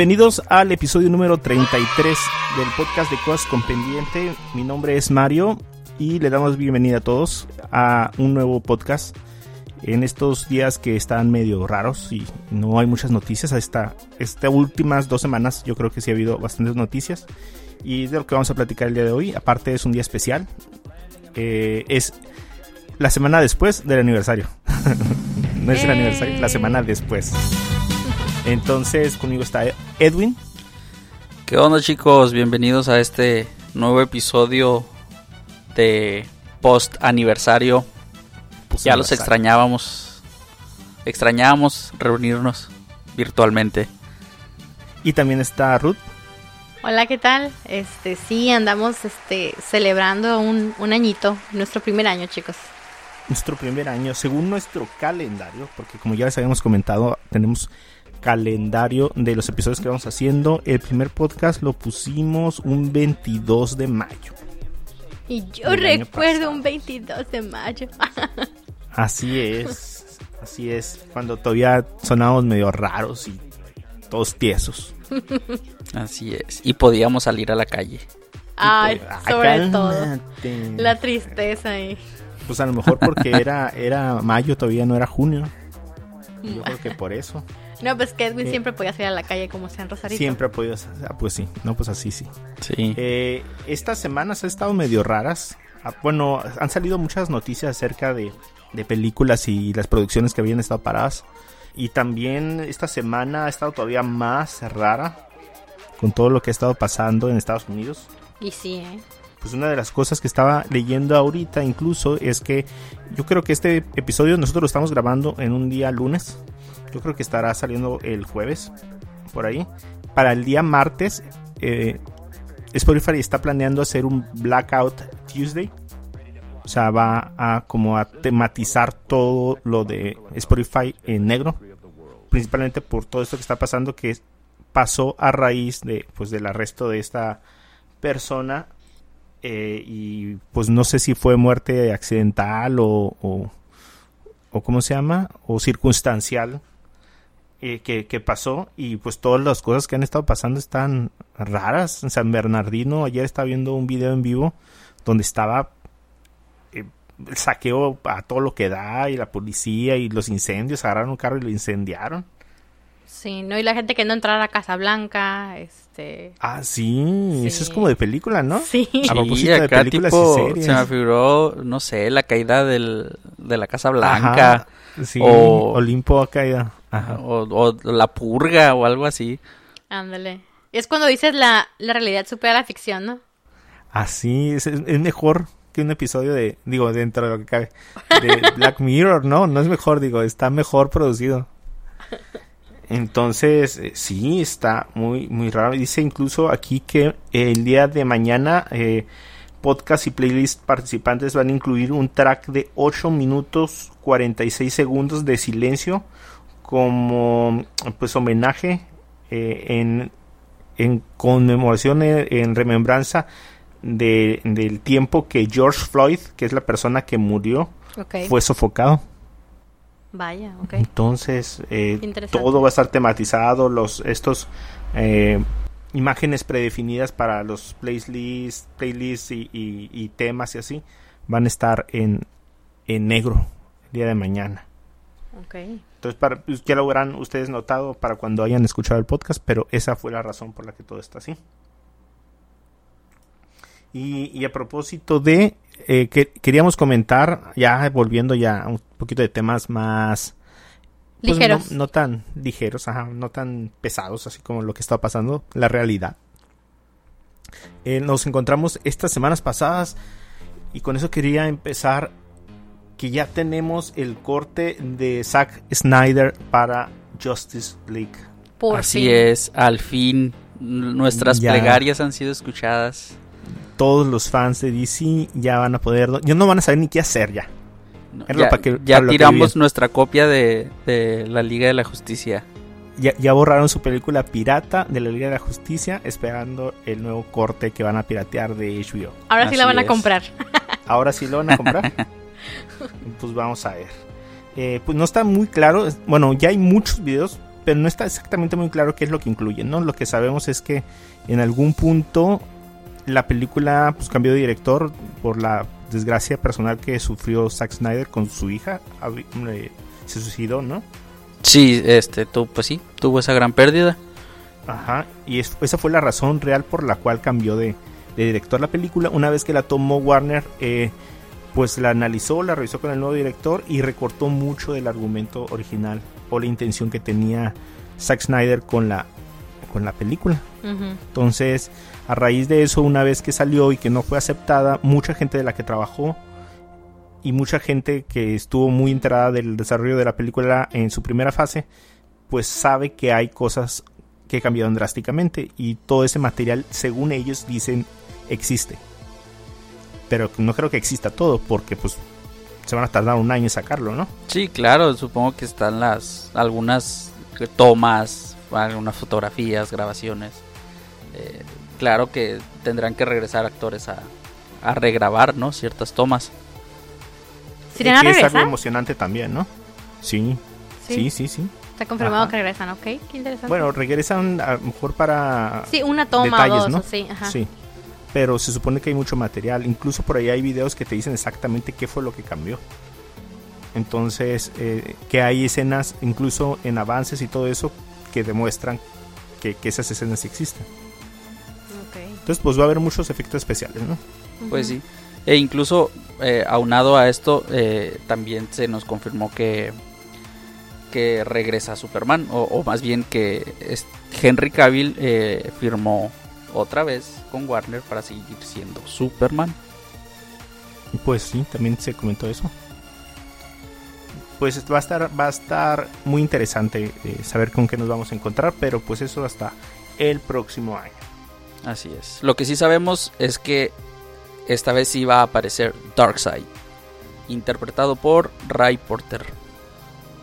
Bienvenidos al episodio número 33 del podcast de Cosas con Pendiente. Mi nombre es Mario y le damos bienvenida a todos a un nuevo podcast. En estos días que están medio raros y no hay muchas noticias, esta, estas últimas dos semanas yo creo que sí ha habido bastantes noticias y de lo que vamos a platicar el día de hoy. Aparte es un día especial, eh, es la semana después del aniversario. no es el aniversario, la semana después. Entonces conmigo está Edwin. ¿Qué onda chicos? Bienvenidos a este nuevo episodio de post aniversario. ya los extrañábamos. Extrañábamos reunirnos virtualmente. Y también está Ruth. Hola, ¿qué tal? Este, sí, andamos este, celebrando un, un añito, nuestro primer año, chicos. Nuestro primer año, según nuestro calendario, porque como ya les habíamos comentado, tenemos calendario de los episodios que vamos haciendo. El primer podcast lo pusimos un 22 de mayo. Y yo recuerdo un 22 de mayo. así es, así es, cuando todavía sonábamos medio raros y todos tiesos. Así es, y podíamos salir a la calle. Ay, sobre todo. La tristeza ahí. Pues a lo mejor porque era, era mayo, todavía no era junio. Yo creo que por eso. No, pues que Edwin siempre podía salir a la calle como sea en Rosarito. Siempre ha podido, ah, pues sí, no, pues así sí. Sí. Eh, estas semanas han estado medio raras. Ah, bueno, han salido muchas noticias acerca de, de películas y las producciones que habían estado paradas. Y también esta semana ha estado todavía más rara con todo lo que ha estado pasando en Estados Unidos. Y sí, ¿eh? Pues una de las cosas que estaba leyendo ahorita incluso es que yo creo que este episodio nosotros lo estamos grabando en un día lunes yo creo que estará saliendo el jueves, por ahí. Para el día martes, eh, Spotify está planeando hacer un Blackout Tuesday. O sea, va a como a tematizar todo lo de Spotify en negro. Principalmente por todo esto que está pasando, que pasó a raíz de, pues, del arresto de esta persona. Eh, y pues no sé si fue muerte accidental o, o, o ¿cómo se llama? O circunstancial eh, que, pasó y pues todas las cosas que han estado pasando están raras. En San Bernardino ayer estaba viendo un video en vivo donde estaba eh, el saqueo a todo lo que da y la policía y los incendios, agarraron un carro y lo incendiaron. Sí, no, y la gente que no entrara a Casa Blanca, este... Ah, sí, eso es como de película, ¿no? Sí. A propósito de películas y series. Se me figuró, no sé, la caída del, de la Casa Blanca. Sí, o Olimpo ha caído. O, la purga o algo así. Ándale. Es cuando dices la, la realidad supera la ficción, ¿no? Así, es, es mejor que un episodio de, digo, dentro de lo que cabe, de Black Mirror, ¿no? No es mejor, digo, está mejor producido. Entonces, eh, sí, está muy, muy raro. Dice incluso aquí que el día de mañana eh, podcast y playlist participantes van a incluir un track de 8 minutos 46 segundos de silencio como pues homenaje eh, en, en, conmemoración, eh, en, remembranza de, del tiempo que George Floyd, que es la persona que murió, fue sofocado. Vaya, ok. Entonces, eh, todo va a estar tematizado, los, estos imágenes predefinidas para los playlists, playlists y, y, temas y así, van a estar en, en negro el día de mañana. Okay. Entonces, para, pues, ya lo habrán ustedes notado para cuando hayan escuchado el podcast, pero esa fue la razón por la que todo está así. Y, a propósito de, eh, que queríamos comentar, ya volviendo ya a un poquito de temas más... Pues, ligeros. No, tan ligeros, no tan pesados, así como lo que está pasando, la realidad. Eh, nos encontramos estas semanas pasadas y con eso quería empezar que ya tenemos el corte de Zack Snyder para Justice League. Así es, al fin nuestras plegarias han sido escuchadas. Todos los fans de DC ya van a poder, ya no van a saber ni qué hacer ya. Ya, tiramos nuestra copia de, la Liga de la Justicia. Ya, ya, borraron su película pirata de la Liga de la Justicia, esperando el nuevo corte que van a piratear de HBO. Ahora sí la van a comprar. Ahora sí lo van a comprar. pues vamos a ver. Eh, pues no está muy claro. Bueno, ya hay muchos videos pero no está exactamente muy claro qué es lo que incluye, ¿no? Lo que sabemos es que en algún punto la película pues, cambió de director por la desgracia personal que sufrió Zack Snyder con su hija. Se suicidó, ¿no? Sí, este, tú, pues sí, tuvo esa gran pérdida. Ajá, y esa fue la razón real por la cual cambió de, director la película. Una vez que la tomó Warner, eh, pues la analizó, la revisó con el nuevo director y recortó mucho del argumento original o la intención que tenía Zack Snyder con la, con la película. Entonces, a raíz de eso, una vez que salió y que no fue aceptada, mucha gente de la que trabajó y mucha gente que estuvo muy enterada del desarrollo de la película en su primera fase, pues sabe que hay cosas que cambiaron drásticamente y todo ese material, según ellos dicen, existe. Pero no creo que exista todo porque pues se van a tardar un año en sacarlo, ¿no? Sí, claro, supongo que están las algunas tomas, algunas fotografías, grabaciones. Eh, claro que tendrán que regresar actores a, a regrabar, ¿no? Ciertas tomas. ¿Sí regresar? Es algo emocionante también, ¿no? Sí, sí, sí, sí. Está confirmado que regresan, ok, qué interesante. Bueno, regresan a lo mejor para... Sí, una toma o dos, ¿no? sí, ajá. Sí, pero se supone que hay mucho material. Incluso por ahí hay videos que te dicen exactamente qué fue lo que cambió. Entonces, eh, que hay escenas, incluso en avances y todo eso, que demuestran que, esas escenas existen. Entonces, pues va a haber muchos efectos especiales, ¿no? Pues sí. E incluso, eh, aunado a esto, eh, también se nos confirmó que, que regresa Superman, o, o más bien que Henry Cavill firmó otra vez con Warner para seguir siendo Superman. Pues sí, también se comentó eso. Pues va a estar, va a estar muy interesante eh, saber con qué nos vamos a encontrar, pero pues eso hasta el próximo año. Así es. Lo que sí sabemos es que esta vez sí va a aparecer Darkseid, interpretado por Ray Porter.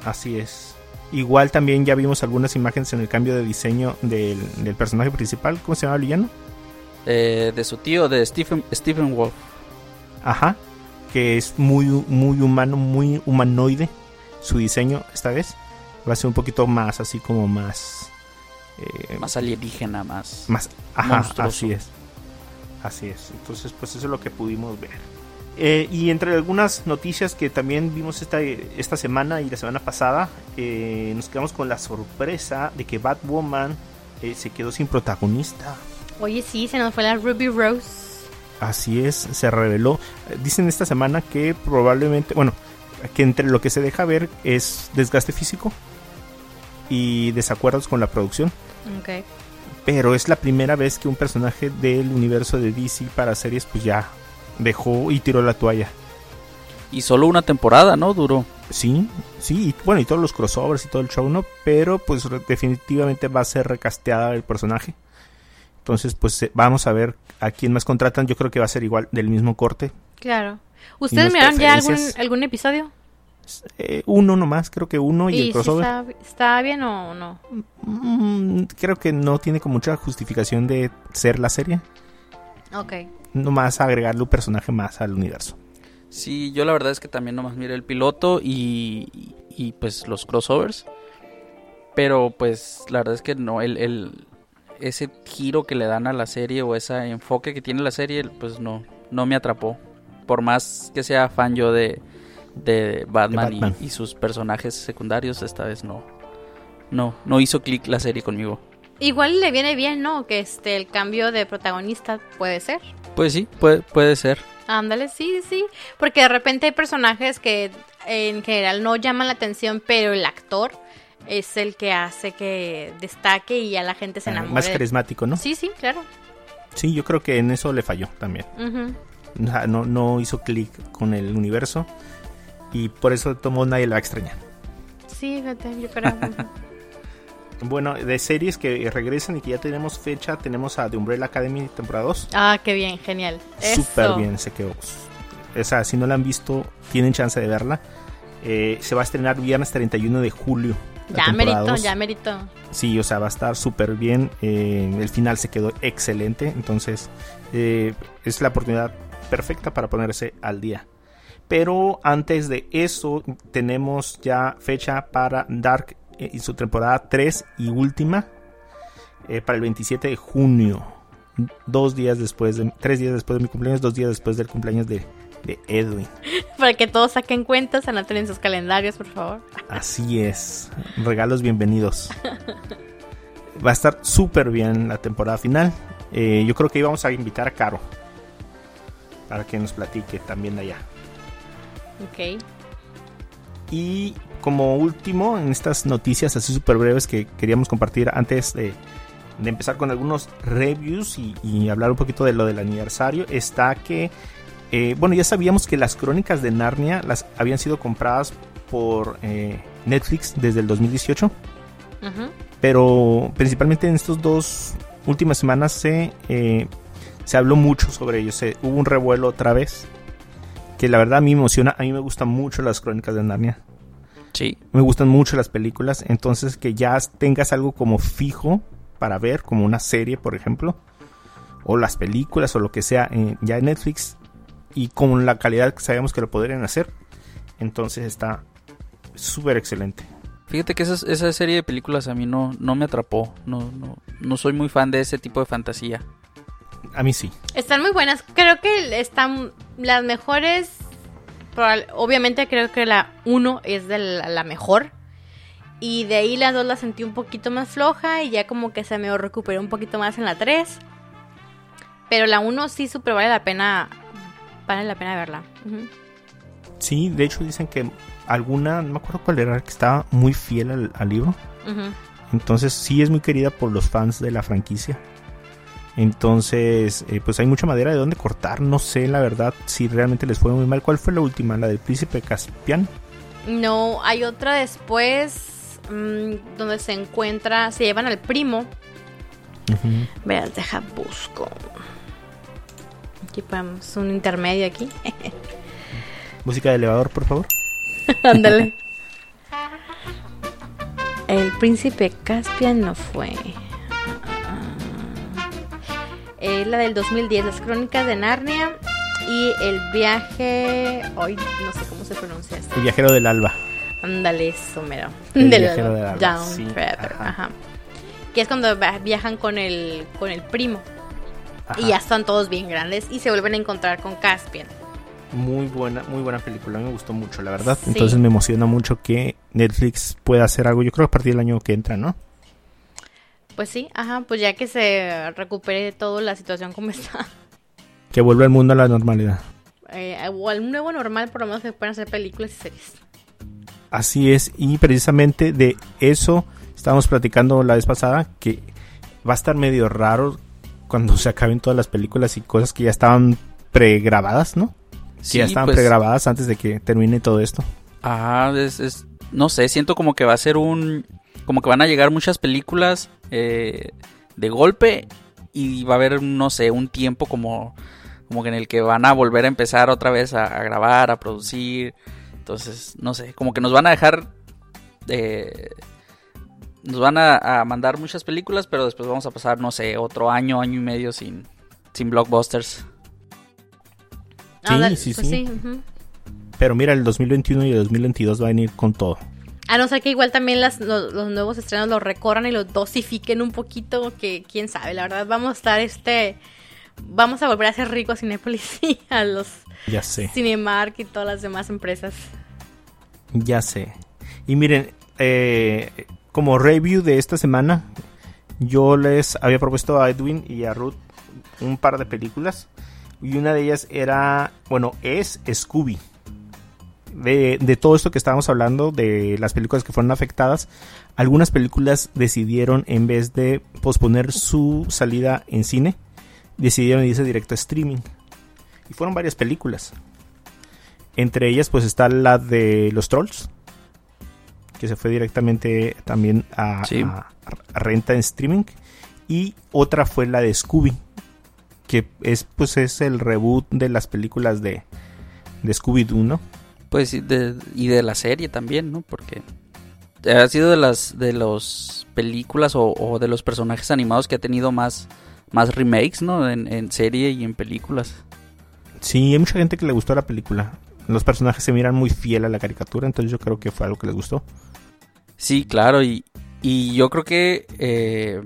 Así es. Igual también ya vimos algunas imágenes en el cambio de diseño del, personaje principal. ¿Cómo se llama el villano? Eh, de su tío, de Stephen, Stephen Wolf. Ajá. Que es muy, muy humano, muy humanoide su diseño esta vez. Va a ser un poquito más así como más... Eh, más alienígena, más... Más... Ajá, así es. Así es. Entonces pues eso es lo que pudimos ver. Eh, y entre algunas noticias que también vimos esta, esta semana y la semana pasada, eh, nos quedamos con la sorpresa de que Batwoman eh, se quedó sin protagonista. Oye, sí, se nos fue la Ruby Rose. Así es, se reveló. Dicen esta semana que probablemente, bueno, que entre lo que se deja ver es desgaste físico y desacuerdos con la producción. Okay. Pero es la primera vez que un personaje del universo de DC para series pues ya dejó y tiró la toalla. Y solo una temporada, ¿no? Duró. Sí, sí, y bueno, y todos los crossovers y todo el show, ¿no? Pero pues definitivamente va a ser recasteada el personaje. Entonces, pues eh, vamos a ver a quién más contratan. Yo creo que va a ser igual, del mismo corte. Claro. ¿Ustedes miraron ya algún, algún episodio? Eh, uno nomás, creo que uno y, el crossover. está, bien o no? Mm, creo que no tiene como mucha justificación de ser la serie. Ok nomás agregarle un personaje más al universo. Sí, yo la verdad es que también nomás miré el piloto y, y, pues los crossovers. Pero pues la verdad es que no, el, el, ese giro que le dan a la serie o ese enfoque que tiene la serie, pues no, no me atrapó. Por más que sea fan yo de, de Batman, Y, y, sus personajes secundarios, esta vez no. No, no hizo clic la serie conmigo. Igual le viene bien, ¿no? Que este el cambio de protagonista puede ser. Pues sí, puede, puede ser. Ándale, sí, sí. Porque de repente hay personajes que en general no llaman la atención, pero el actor es el que hace que destaque y a la gente se ah, enamore. más carismático, ¿no? Sí, sí, claro. Sí, yo creo que en eso le falló también. no, no hizo clic con el universo y por eso tomó nadie lo va a extrañar. Sí, yo creo. Bueno, de series que regresan y que ya tenemos fecha, tenemos a The Umbrella Academy temporada 2. Ah, qué bien, genial. Súper bien, se quedó. O sea, si no la han visto, tienen chance de verla. Eh, se va a estrenar viernes 31 de julio. Ya merito, ya merito. Sí, o sea, va a estar súper bien. Eh, el final se quedó excelente. Entonces, eh, es la oportunidad perfecta para ponerse al día. Pero antes de eso, tenemos ya fecha para Dark eh, y su temporada 3 y última eh, para el 27 de junio. Dos días después de, tres días después de mi cumpleaños, dos días después del cumpleaños de, de Edwin. Para que todos saquen cuentas, anoten en sus calendarios, por favor. Así es. Regalos bienvenidos. Va a estar súper bien la temporada final. Eh, yo creo que íbamos a invitar a Caro para que nos platique también de allá. Ok. Y como último, en estas noticias así súper breves que queríamos compartir antes de, de empezar con algunos reviews y, y, hablar un poquito de lo del aniversario, está que, eh, bueno, ya sabíamos que las crónicas de Narnia las habían sido compradas por eh, Netflix desde el 2018, Ujú. pero principalmente en estos dos últimas semanas se, eh, se habló mucho sobre ello, se, hubo un revuelo otra vez, que la verdad a mí me emociona, a mí me gustan mucho las crónicas de Narnia. Sí. Me gustan mucho las películas, entonces que ya tengas algo como fijo para ver, como una serie, por ejemplo, o las películas o lo que sea, eh, ya en Netflix, y con la calidad que sabemos que lo podrían hacer, entonces está súper excelente. Fíjate que esa, esa serie de películas a mí no, no me atrapó. No, no, no soy muy fan de ese tipo de fantasía. A mí sí. Están muy buenas. Creo que están las mejores. Obviamente creo que la 1 es de la, la mejor. Y de ahí las dos la sentí un poquito más floja y ya como que se me recuperó un poquito más en la 3. Pero la 1 sí súper vale la pena. Vale la pena verla. Sí, de hecho dicen que alguna, no me acuerdo cuál era, que estaba muy fiel al, al libro. Entonces sí es muy querida por los fans de la franquicia. Entonces, eh, pues hay mucha madera de donde cortar. No sé, la verdad, si realmente les fue muy mal. ¿Cuál fue la última? ¿La del príncipe Caspian? No, hay otra después mm, donde se encuentra, se llevan al primo. Veas, deja busco. Aquí ponemos un intermedio aquí. Música de elevador, por favor. Ándale. El príncipe Caspian no fue. Eh, la del 2010, las crónicas de Narnia y el viaje. Hoy no sé cómo se pronuncia esto. El viajero del alba. Ándale, eso mero. El Del viajero del alba, Down sí, ajá. ajá. Que es cuando viajan con el, con el primo. Ajá. Y ya están todos bien grandes y se vuelven a encontrar con Caspian. Muy buena, muy buena película. Me gustó mucho, la verdad. Sí. Entonces me emociona mucho que Netflix pueda hacer algo. Yo creo que a partir del año que entra, ¿no? Pues sí, ajá, pues ya que se recupere toda la situación como está. Que vuelva el mundo a la normalidad. Eh, o al nuevo normal, por lo menos se pueden hacer películas y series. Así es, y precisamente de eso estábamos platicando la vez pasada, que va a estar medio raro cuando se acaben todas las películas y cosas que ya estaban pregrabadas, ¿no? Que ya estaban pues, pregrabadas antes de que termine todo esto. Ah, es, es- no sé, siento como que va a ser un, como que van a llegar muchas películas eh, de golpe y va a haber, no sé, un tiempo como, como que en el que van a volver a empezar otra vez a, a grabar, a producir. Entonces, no sé, como que nos van a dejar, eh, nos van a, a mandar muchas películas, pero después vamos a pasar, no sé, otro año, año y medio sin, sin blockbusters. Sí, sí, pues sí. ujú. Pero mira, el 2021 y el 2022 va a venir con todo. A no ser que igual también las, los, los nuevos estrenos los recorran y los dosifiquen un poquito, que quién sabe, la verdad vamos a estar este... Vamos a volver a ser ricos a Cinépolis y a los Ya sé, Cinemark y todas las demás empresas. ya sé. Y miren, eh, como review de esta semana, yo les había propuesto a Edwin y a Ruth un par de películas. Y una de ellas era, bueno, es Scooby. De, de todo esto que estábamos hablando, de las películas que fueron afectadas, algunas películas decidieron, en vez de posponer su salida en cine, decidieron irse directo a streaming. Y fueron varias películas. Entre ellas, pues está la de los Trolls, que se fue directamente también a, Sí. a- a renta en streaming. Y otra fue la de Scooby, que es pues es el reboot de las películas de, de Scooby-Doo, ¿no? Pues y de, y de la serie también, ¿no? Porque ha sido de las de las películas o, o de los personajes animados que ha tenido más, más remakes, ¿no? En, en serie y en películas. Sí, hay mucha gente que le gustó la película. Los personajes se miran muy fiel a la caricatura, entonces yo creo que fue algo que les gustó. Sí, claro, y, y yo creo que, eh,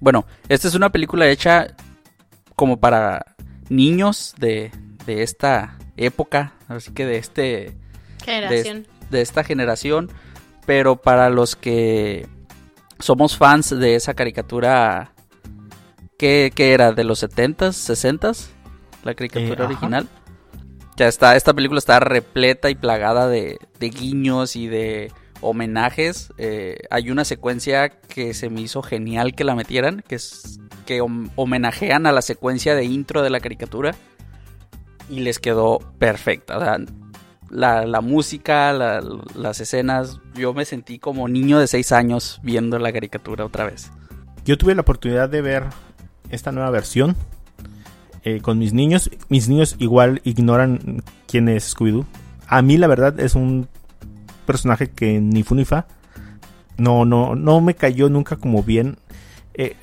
bueno, esta es una película hecha como para niños de, de esta época, así que de este... Generación. De, de esta generación, pero para los que somos fans de esa caricatura que, era de los 70s, 60s, la caricatura Eh, ajá. original. Ya está, esta película está repleta y plagada de, de guiños y de homenajes. Eh, hay una secuencia que se me hizo genial que la metieran, que es que hom- homenajean a la secuencia de intro de la caricatura y les quedó perfecta. La, la música, la- las escenas, yo me sentí como niño de 6 años viendo la caricatura otra vez. Yo tuve la oportunidad de ver esta nueva versión eh, con mis niños. Mis niños igual ignoran quién es Scooby-Doo. A mí la verdad es un personaje que ni fu ni fa. No, no, no me cayó nunca como bien. Eh,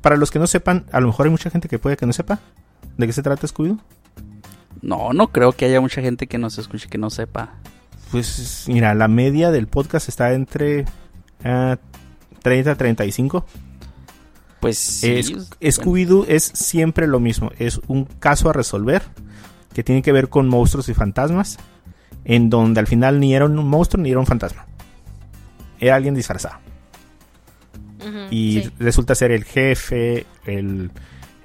para los que no sepan, a lo mejor hay mucha gente que puede que no sepa de qué se trata Scooby-Doo. No, no creo que haya mucha gente que nos escuche que no sepa. Pues mira, la media del podcast está entre ah, 30 a 35. Pues sí, Es- Scooby-Doo es siempre lo mismo. Es un caso a resolver que tiene que ver con monstruos y fantasmas. En donde al final ni era un monstruo ni era un fantasma. Era alguien disfrazado. Y sí. resulta ser el jefe, el,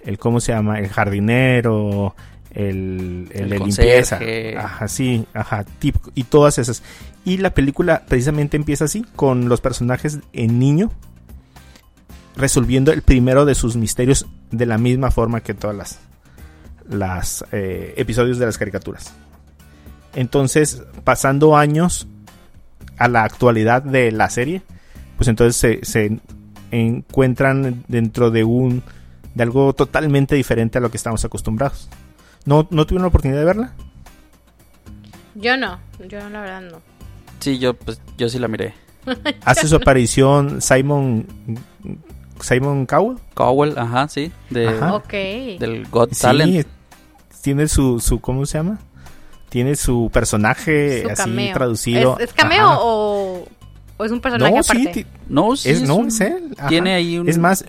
el ¿cómo se llama? El jardinero, el, el, El de limpieza. Ajá, sí, ajá, típico. Y todas esas. Y la película precisamente empieza así, con los personajes en niño, resolviendo el primero de sus misterios de la misma forma que todas las, las eh, episodios de las caricaturas. Entonces, pasando años a la actualidad de la serie, pues entonces se, se encuentran dentro de un de algo totalmente diferente a lo que estamos acostumbrados. ¿No, no tuvieron la oportunidad de verla? Yo no, yo la verdad no. Sí, yo, pues, yo sí la miré. Hace su aparición Simon Simon Cowell. Cowell, ajá, sí. De, Ajá. Ok. Del Got Sí, Talent. tiene su, su ¿cómo se llama? Tiene su personaje Su así cameo. traducido. ¿Es, es cameo o, o es un personaje No, aparte? sí, ti- No, sí. es, no, un- es él. ajá. Tiene ahí un... Es más,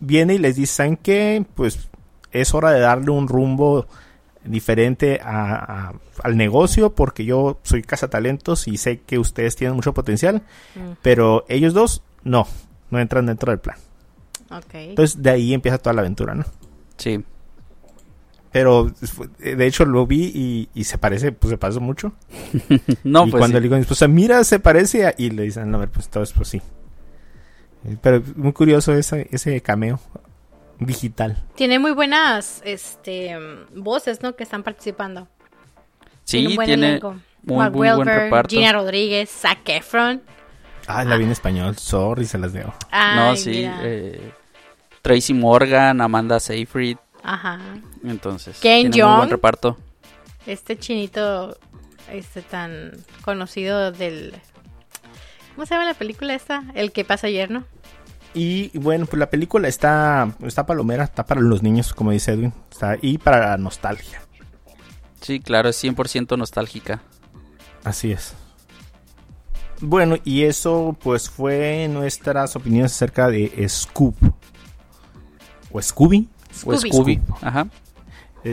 viene y les dice, ¿saben qué? Pues es hora de darle un rumbo diferente a- a- al negocio porque yo soy cazatalentos y sé que ustedes tienen mucho potencial, Mm, pero ellos dos no, no entran dentro del plan. Entonces de ahí empieza toda la aventura, ¿no? Sí. Pero de hecho lo vi y, y se parece, pues se pasó mucho. No, y pues cuando sí. le digo a mi esposa, mira, se parece a... Y le dicen, no, a ver, pues todo es pues sí. Pero muy curioso ese, ese cameo digital. Tiene muy buenas este voces, ¿no? Que están participando. Sí, un buen tiene elenco. muy, Mark muy buen Wahlberg, reparto. Gina Rodríguez, Zac Efron. Ah, la vi en español. Sorry, se las debo. No, sí. eh, Tracy Morgan, Amanda Seyfried. Ajá. Entonces, Kane tiene muy buen Young. reparto. Este chinito, este tan conocido del... ¿Cómo se llama la película esta? El que pasa ayer, ¿no? Y bueno, pues la película está, está palomera, está para los niños, como dice Edwin. Está, y para la nostalgia. Sí, claro, es 100% nostálgica. Así es. Bueno, y eso pues fue nuestras opiniones acerca de Scoop. O Scooby. O Scooby. Scooby. Ajá.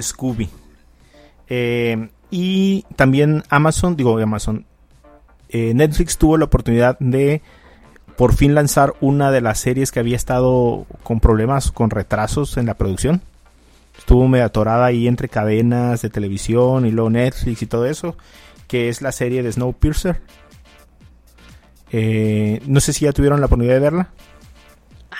Scooby. Eh, y también Amazon, digo Amazon, eh, Netflix tuvo la oportunidad de por fin lanzar una de las series que había estado con problemas, con retrasos en la producción. Estuvo medio atorada ahí entre cadenas de televisión y luego Netflix y todo eso, que es la serie de Snowpiercer. Eh, no sé si ya tuvieron la oportunidad de verla.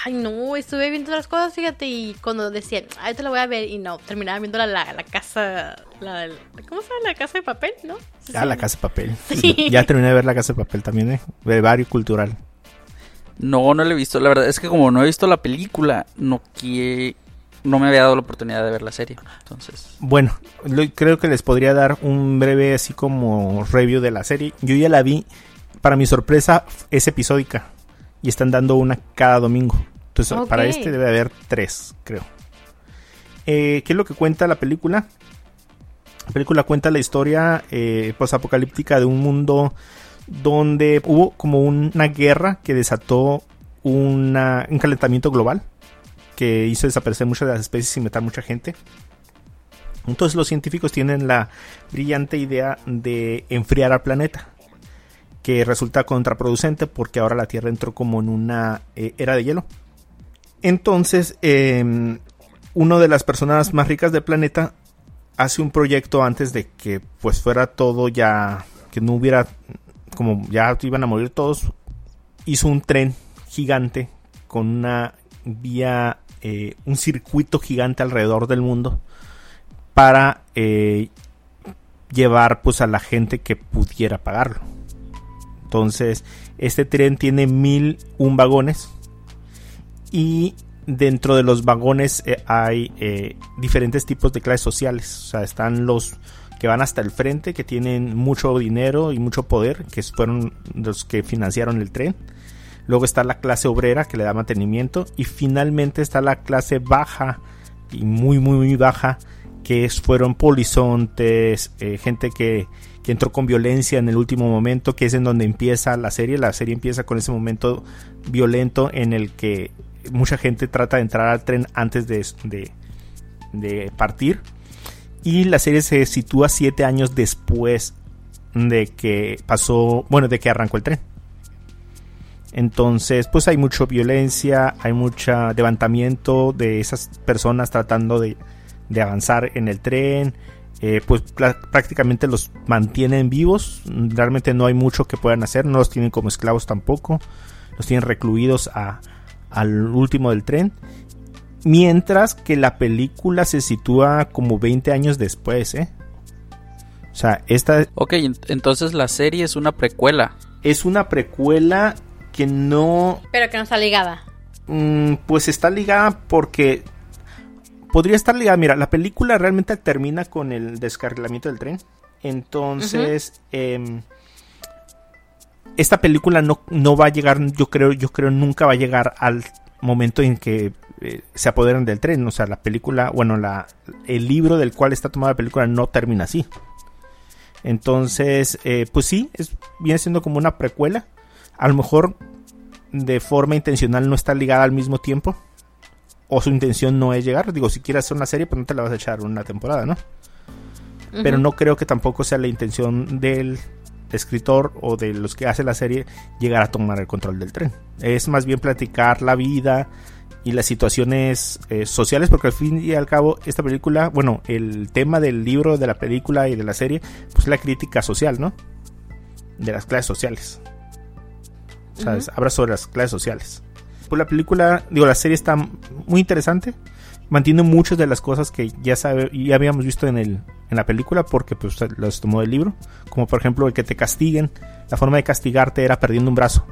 Ay, no, estuve viendo otras cosas, fíjate, y cuando decían, ay, te la voy a ver, y no, terminaba viendo la, la, la casa, la, ¿cómo se llama? La casa de papel, ¿no? Ah, sí. La Casa de Papel. Sí. Ya terminé de ver La Casa de Papel también, ¿eh? De Barrio Cultural. No, no la he visto. La verdad es que como no he visto la película, no que no me había dado la oportunidad de ver la serie. Entonces, Bueno, lo- creo que les podría dar un breve así como review de la serie. Yo ya la vi, para mi sorpresa es episódica y están dando una cada domingo. Entonces para este debe haber tres, creo. Eh, ¿Qué es lo que cuenta la película? La película cuenta la historia eh, posapocalíptica de un mundo donde hubo como una guerra que desató un calentamiento global que hizo desaparecer muchas de las especies y matar mucha gente. Entonces los científicos tienen la brillante idea de enfriar al planeta, que resulta contraproducente porque ahora la Tierra entró como en una eh, era de hielo. Entonces, eh, una de las personas más ricas del planeta hace un proyecto antes de que pues fuera todo ya, que no hubiera, como ya iban a morir todos, hizo un tren gigante con una vía, eh, un circuito gigante alrededor del mundo para eh, llevar pues a la gente que pudiera pagarlo. Entonces, este tren tiene mil un vagones y dentro de los vagones eh, hay diferentes tipos de clases sociales. O sea, están los que van hasta el frente, que tienen mucho dinero y mucho poder, que fueron los que financiaron el tren. Luego está la clase obrera que le da mantenimiento. Y finalmente está la clase baja y muy, muy, muy baja que fueron polizontes, eh, gente que, que, entró con violencia en el último momento, que es en donde empieza la serie. La serie empieza con ese momento violento en el que mucha gente trata de entrar al tren antes de, de, de partir. Y la serie se sitúa siete años después de que pasó, bueno, de que arrancó el tren. Entonces, pues hay mucha violencia, hay mucho levantamiento de esas personas tratando de, de avanzar en el tren, eh, pues prácticamente los mantienen vivos, realmente no hay mucho que puedan hacer, no los tienen como esclavos tampoco, los tienen recluidos a, al último del tren, mientras que la película se sitúa como 20 años después, ¿eh? O sea, esta... Ok, entonces la serie es una precuela. Es una precuela que no... Pero que no está ligada. Mm, pues está ligada porque podría estar ligada. Mira, la película realmente termina con el descarrilamiento del tren. Entonces, em, esta película no, no, va a llegar, yo creo, yo creo nunca va a llegar al momento en que eh, se apoderan del tren. O sea, la película, bueno, la, el libro del cual está tomada la película no termina así. Entonces, eh, pues sí, es, viene siendo como una precuela. A lo mejor de forma intencional no está ligada al mismo tiempo o su intención no es llegar. Digo, si quieres hacer una serie, pues no te la vas a echar una temporada, ¿no? Pero no creo que tampoco sea la intención del escritor o de los que hace la serie llegar a tomar el control del tren. Es más bien platicar la vida y las situaciones eh, sociales, porque al fin y al cabo esta película, bueno, el tema del libro, de la película y de la serie, pues la crítica social, ¿no? De las clases sociales. O sea, habla sobre las clases sociales. Pues la película, digo, la serie está muy interesante. Mantiene muchas de las cosas que ya sabe, ya habíamos visto en el en la película porque pues las tomó del libro, como por ejemplo el que te castiguen, la forma de castigarte era perdiendo un brazo.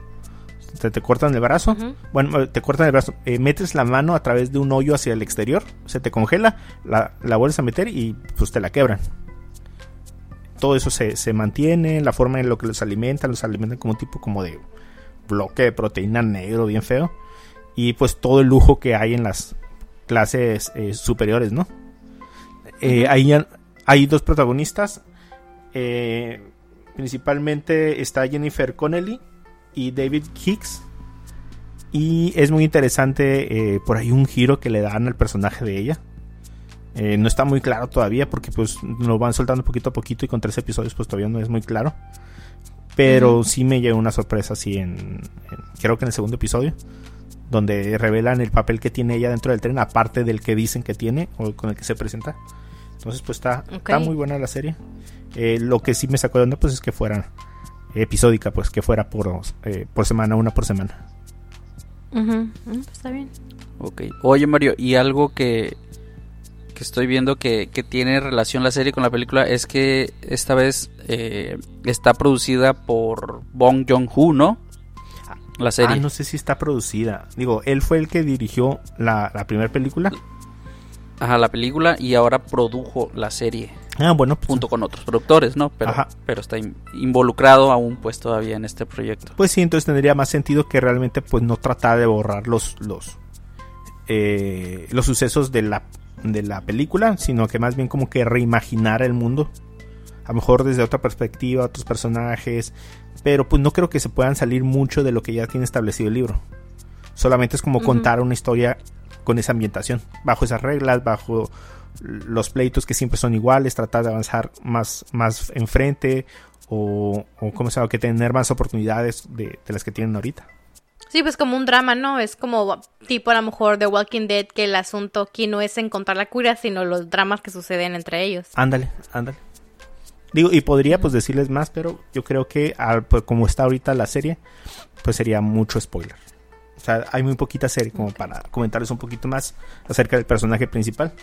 Te, te cortan el brazo, bueno, te cortan el brazo, eh, metes la mano a través de un hoyo hacia el exterior, se te congela, la, la vuelves a meter y pues te la quebran. Todo eso se, se, mantiene, la forma en lo que los alimentan, los alimentan como un tipo como de bloque de proteína negro bien feo y pues todo el lujo que hay en las clases eh, superiores, ¿no? Eh, ahí hay dos protagonistas, eh, principalmente está Jennifer Connelly y David Hicks. Y es muy interesante por ahí un giro que le dan al personaje de ella. no está muy claro todavía porque pues lo van soltando poquito a poquito y con tres episodios pues todavía no es muy claro. Pero sí me llegó una sorpresa así en, creo que en el segundo episodio donde revelan el papel que tiene ella dentro del tren, aparte del que dicen que tiene o con el que se presenta. Entonces, pues está, está muy buena la serie. Eh, lo que sí me sacó de onda, pues es que fuera episódica, pues que fuera por, eh, por semana, una por semana. Mm, pues, está bien. Ok. Oye, Mario, y algo que, que estoy viendo que, que, tiene relación la serie con la película es que esta vez eh, está producida por Bong Joon-ho, ¿no? La serie. Ah, no sé si está producida. Digo, él fue el que dirigió la, primera película. Ajá, la película y ahora produjo la serie. Ah, bueno. Pues, junto con otros productores, ¿no? Pero, pero está involucrado aún pues todavía en este proyecto. Pues sí, entonces tendría más sentido que realmente pues no tratar de borrar los, los, eh, los sucesos de la, de la película, sino que más bien como que reimaginar el mundo. A lo mejor desde otra perspectiva, otros personajes, pero pues no creo que se puedan salir mucho de lo que ya tiene establecido el libro. Solamente es como contar una historia con esa ambientación, bajo esas reglas, bajo los pleitos que siempre son iguales, tratar de avanzar más, más enfrente o, o como se que tener más oportunidades de, las que tienen ahorita. Sí, pues como un drama, ¿no? Es como tipo a lo mejor de Walking Dead que el asunto aquí no es encontrar la cura, sino los dramas que suceden entre ellos. Ándale, ándale. Digo, y podría pues decirles más, pero yo creo que pues, como está ahorita la serie, pues sería mucho spoiler. O sea, hay muy poquita serie como para comentarles un poquito más acerca del personaje principal.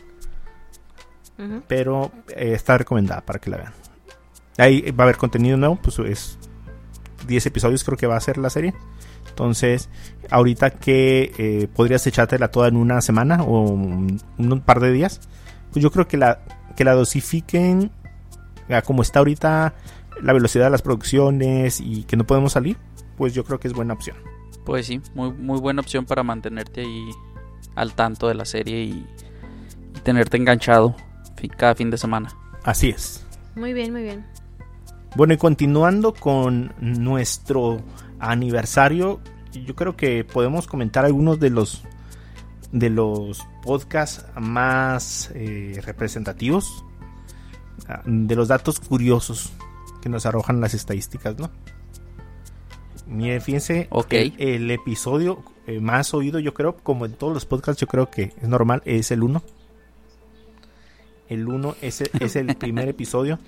Pero eh, está recomendada para que la vean. Ahí va a haber contenido nuevo, pues es 10 episodios creo que va a ser la serie. Entonces, ahorita que eh, podrías echártela toda en una semana o un, par de días, pues yo creo que la, que la dosifiquen como está ahorita la velocidad de las producciones y que no podemos salir, pues yo creo que es buena opción. Pues sí, muy, muy buena opción para mantenerte ahí al tanto de la serie y, y tenerte enganchado cada fin de semana. Así es. Muy bien, muy bien. Bueno, y continuando con nuestro aniversario, yo creo que podemos comentar algunos de los de los podcasts más eh, representativos, ah, de los datos curiosos que nos arrojan las estadísticas, ¿no? fíjense, el, episodio eh, más oído, yo creo, como en todos los podcasts, yo creo que es normal, es el 1. El 1 es, es el primer episodio.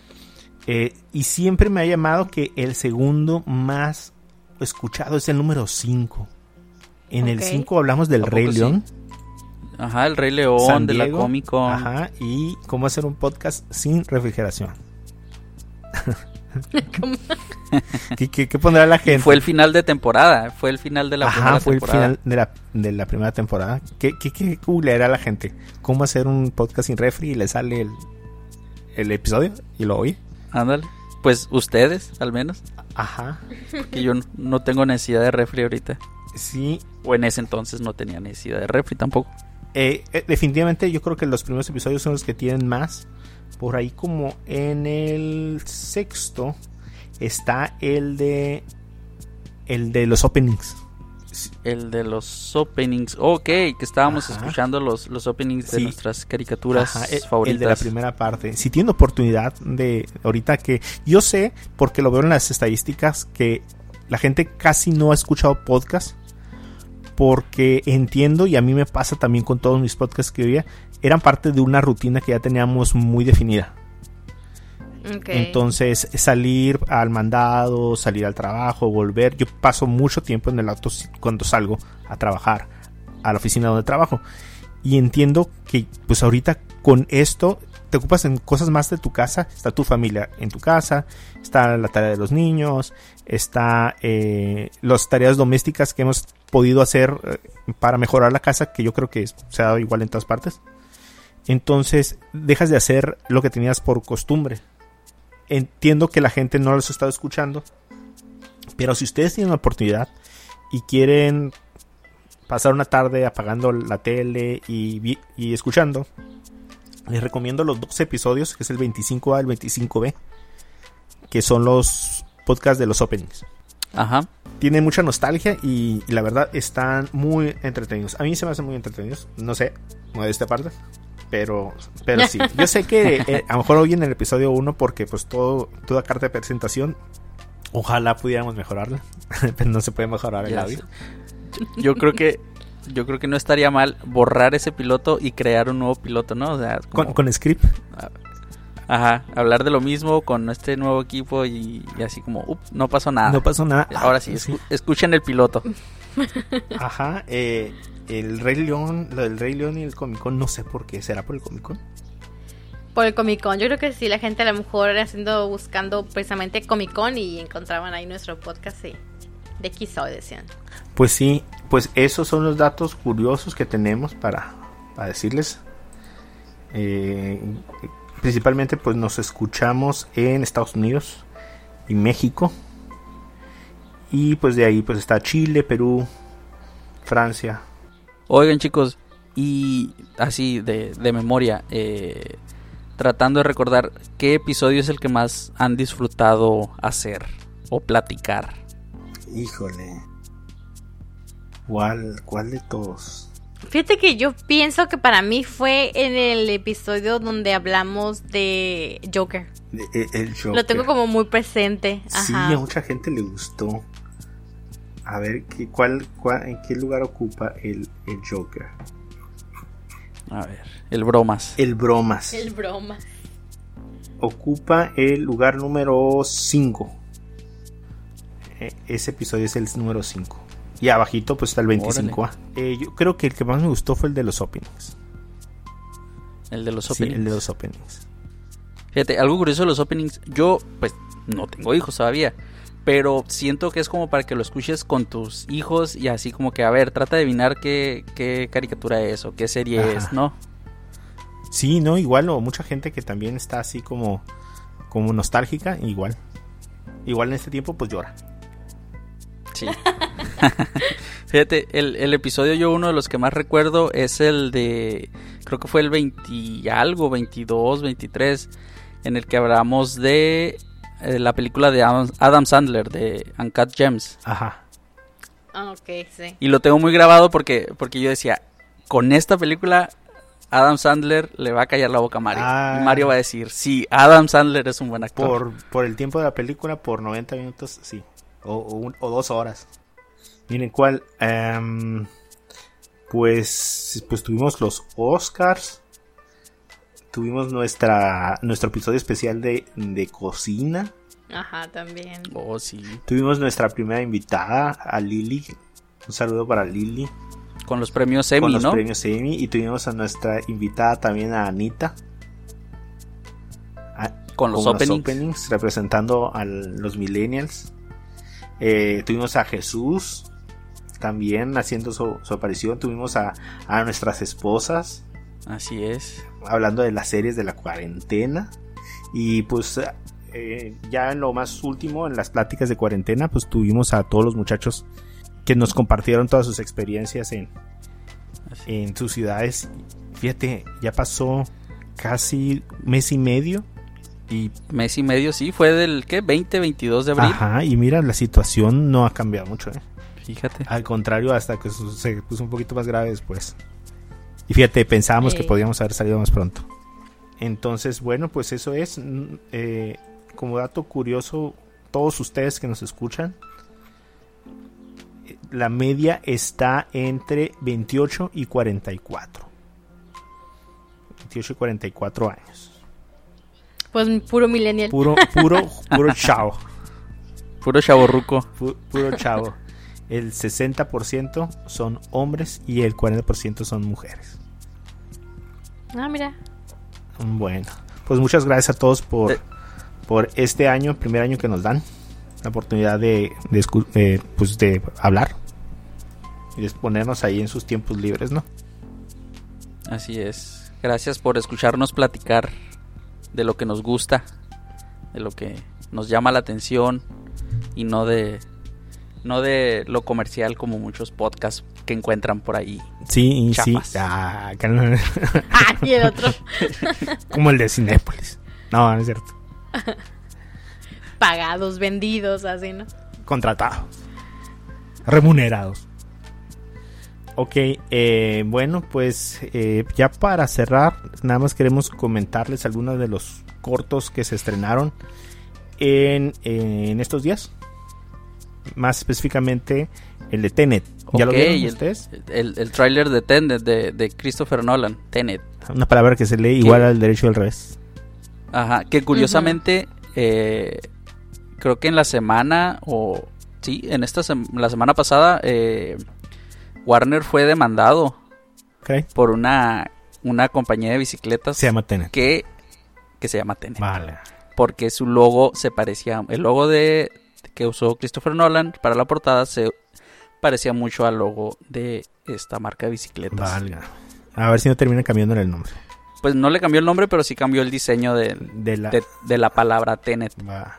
Eh, y siempre me ha llamado que el segundo más escuchado es el número 5. En el 5 hablamos del Rey León. Ajá, el Rey León, de la Comic Con. Ajá, y cómo hacer un podcast sin refrigeración. ¿Qué, pondrá la gente? fue el final de temporada, fue el final de la Ajá, fue el final de la, de la primera temporada. ¿Qué, qué, qué era la gente? ¿Cómo hacer un podcast sin refri y le sale el, el episodio y lo oye? Ándale. Pues ustedes, al menos. Ajá. Que yo no tengo necesidad de refri ahorita. Sí. O en ese entonces no tenía necesidad de refri tampoco. Eh, eh, definitivamente yo creo que los primeros episodios son los que tienen más. Por ahí como en el sexto está el de el de los openings el de los openings. Ok, que estábamos escuchando los, los openings de nuestras caricaturas favoritas. El de la primera parte. Si tiene oportunidad de ahorita que yo sé, porque lo veo en las estadísticas, que la gente casi no ha escuchado podcast. Porque entiendo, y a mí me pasa también con todos mis podcasts que oía, eran parte de una rutina que ya teníamos muy definida. Entonces, salir al mandado, salir al trabajo, volver. Yo paso mucho tiempo en el auto cuando salgo a trabajar a la oficina donde trabajo. Y entiendo que, pues ahorita con esto te ocupas en cosas más de tu casa. Está tu familia en tu casa, está la tarea de los niños, está eh, las tareas domésticas que hemos podido hacer eh, para mejorar la casa, que yo creo que se ha dado igual en todas partes. Entonces dejas de hacer lo que tenías por costumbre entiendo que la gente no los ha estado escuchando. Pero si ustedes tienen la oportunidad y quieren pasar una tarde apagando la tele y, escuchando, les recomiendo los dos episodios, que es el 25A y el 25B, que son los podcasts de los openings. Ajá. Tienen mucha nostalgia y, la verdad están muy entretenidos. A mí se me hacen muy entretenidos. No sé, de esta parte pero, pero sí. Yo sé que eh, a lo mejor hoy en el episodio 1, porque pues todo, toda carta de presentación, ojalá pudiéramos mejorarla, pero no se puede mejorar el audio. Yo creo que yo creo que no estaría mal borrar ese piloto y crear un nuevo piloto, ¿no? O sea, con, script. Ah, ajá, hablar de lo mismo con este nuevo equipo y, así como, no pasó nada. No pasó nada. Ahora sí, escuchen el piloto. Ajá, eh, el Rey León, lo del Rey León y el Comic Con, no sé por qué, ¿será por el Comic Con? Por el Comic Con, yo creo que sí, la gente a lo mejor haciendo, buscando precisamente Comic Con y encontraban ahí nuestro podcast de XO, decían. Pues sí, pues esos son los datos curiosos que tenemos para, para decirles. Eh, principalmente pues nos escuchamos en Estados Unidos y México. Y pues de ahí pues está Chile, Perú, Francia, Oigan chicos, y así de, memoria, eh, tratando de recordar qué episodio es el que más han disfrutado hacer. o platicar? Híjole. ¿Cuál, cuál de todos? Fíjate que yo pienso que para mí fue en el episodio donde hablamos de Joker. E- el Joker. Lo tengo como muy presente. Sí, a mucha gente le gustó. A ver, ¿qué, cuál, cuál- ¿en qué lugar ocupa el, el Joker? A ver, el bromas. El Bromas. El broma. Ocupa el lugar número 5. Ese episodio es el número 5. Y abajito pues está el 25A. Eh, yo creo que el que más me gustó fue el de los openings. El de los Sí, openings. el de los openings. Fíjate, algo curioso de los openings, yo pues no tengo hijos todavía, pero siento que es como para que lo escuches con tus hijos y así como que, a ver, trata de adivinar qué, qué caricatura es o qué serie Ajá. es, ¿no? Sí, no, igual, o mucha gente que también está así como, como nostálgica, igual. Igual en este tiempo pues llora. Sí. Fíjate, el, el episodio yo uno de los que más recuerdo es el de, creo que fue el 20 y algo, 22, 23, en el que hablamos de eh, la película de Adam, Adam Sandler, de Uncut Gems. Ajá. Ah, ok, sí. Y lo tengo muy grabado porque, porque yo decía, con esta película Adam Sandler le va a callar la boca a Mario. Ah. Y Mario va a decir, sí, Adam Sandler es un buen actor. Por, por el tiempo de la película, por 90 minutos, sí. O, o un- o dos horas. Miren cuál. em, pues, pues tuvimos los Oscars. Tuvimos nuestra, nuestro episodio especial de, de cocina. Ajá, también. Oh, sí. Tuvimos nuestra primera invitada, a Lili. Un saludo para Lili. Con los premios con Emmy, los ¿no? premios Emmy. Y tuvimos a nuestra invitada también, a Anita. A- Con los con openings. representando a los millennials. Eh, tuvimos a Jesús también haciendo su, su aparición. Tuvimos a, a nuestras esposas Así es. hablando de las series de la cuarentena. Y pues eh, ya en lo más último, en las pláticas de cuarentena, pues tuvimos a todos los muchachos que nos compartieron todas sus experiencias en, en sus ciudades. Fíjate, ya pasó casi mes y medio. Y, Mes y medio, sí, fue del, ¿qué? 20, 22 de abril. ajá, y mira, la situación no ha cambiado mucho. ¿eh? Fíjate. Al contrario, hasta que su- se puso un poquito más grave después. Y fíjate, pensábamos que podíamos haber salido más pronto. Entonces, bueno, pues eso es. mm, eh, como dato curioso, todos ustedes que nos escuchan, eh, la media está entre 28 y 44. 28 y 44 años. Pues puro millennial. Puro, puro, puro chavo. Puro chaborruco. Pu- puro chavo. El 60% son hombres y el 40% son mujeres. Ah, mira. Bueno, pues muchas gracias a todos por, Eh. por este año, primer año que nos dan. La oportunidad de, de, eh, pues de hablar. Y de ponernos ahí en sus tiempos libres, ¿no? Así es. Gracias por escucharnos platicar de lo que nos gusta, de lo que nos llama la atención y no de no de lo comercial como muchos podcasts que encuentran por ahí. Sí, y sí. Ah, can- Ah, y el otro. como el de Cinépolis. No, no es cierto. Pagados, vendidos, así, ¿no? Contratados. Remunerados. Ok, eh, bueno, pues eh, ya para cerrar, nada más queremos comentarles algunos de los cortos que se estrenaron en, en estos días. Más específicamente el de Tenet. ¿Ya lo vieron el- ustedes? El, el tráiler de Tenet de, de Christopher Nolan, Tenet. Una palabra que se lee igual al derecho y al revés. Ajá, que curiosamente eh, creo que en la semana o sí, en esta sem- la semana pasada eh, Warner fue demandado por una una compañía de bicicletas Se llama Tenet. que que se llama Tenet, Vale. porque su logo se parecía el logo de que usó Christopher Nolan para la portada se parecía mucho al logo de esta marca de bicicletas. Valga. A ver si no terminan cambiando el nombre. Pues no le cambió el nombre, pero sí cambió el diseño de, De la, de, de la palabra Tenet. Va.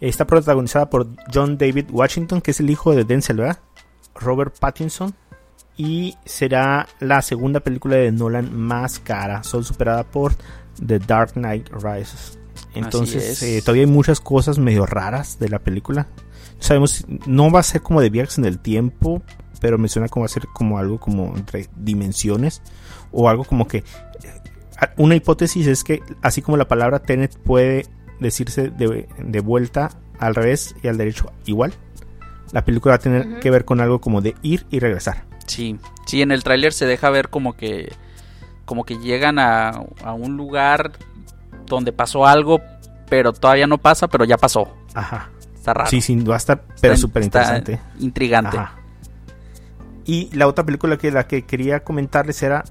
Está protagonizada por John David Washington, que es el hijo de Denzel, ¿verdad? Robert Pattinson. Y será la segunda película de Nolan más cara, solo superada por The Dark Knight Rises. Entonces, eh, todavía hay muchas cosas medio raras de la película. Sabemos, no va a ser como de viajes en el tiempo, pero menciona como va a ser como algo como entre dimensiones o algo como que una hipótesis es que así como la palabra Tenet puede decirse de, vuelta al revés y al derecho igual, la película va a tener que ver con algo como de ir y regresar. Sí, sí, en el tráiler se deja ver como que como que llegan a, a un lugar donde pasó algo, pero todavía no pasa, pero ya pasó. Ajá. Está raro. Sí, sí, va a estar pero súper interesante. Intrigante. Y la otra película que la que quería comentarles era